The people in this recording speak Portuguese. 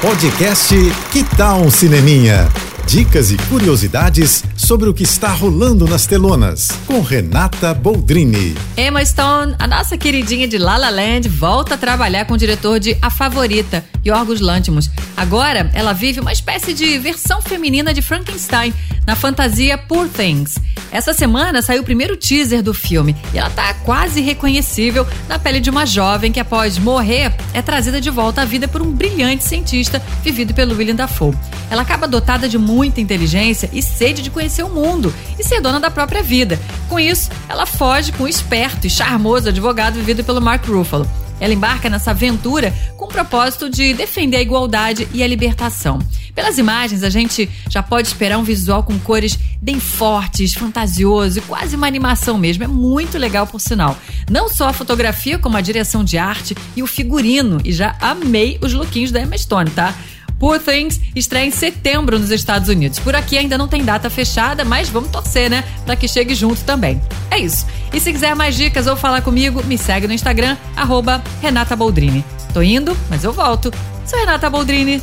Podcast Que Tal um Cineminha? Dicas e curiosidades sobre o que está rolando nas telonas, com Renata Boldrini. Emma Stone, a nossa queridinha de La La Land, volta a trabalhar com o diretor de A Favorita, Yorgos Lanthimos. Agora, ela vive uma espécie de versão feminina de Frankenstein, na fantasia Poor Things. Essa semana saiu o primeiro teaser do filme e ela tá quase reconhecível na pele de uma jovem que, após morrer, é trazida de volta à vida por um brilhante cientista vivido pelo William Dafoe. Ela acaba dotada de muita inteligência e sede de conhecer o mundo e ser dona da própria vida. Com isso, ela foge com o esperto e charmoso advogado vivido pelo Mark Ruffalo. Ela embarca nessa aventura com o propósito de defender a igualdade e a libertação. Pelas imagens, a gente já pode esperar um visual com cores bem fortes, fantasioso e quase uma animação mesmo. É muito legal, por sinal. Não só a fotografia, como a direção de arte e o figurino. E já amei os lookinhos da Emma Stone, tá? Poor Things estreia em setembro nos Estados Unidos. Por aqui ainda não tem data fechada, mas vamos torcer, né? Para que chegue junto também. É isso. E se quiser mais dicas ou falar comigo, me segue no Instagram, arroba Renata Boldrini. Tô indo, mas eu volto. Sou Renata Boldrini,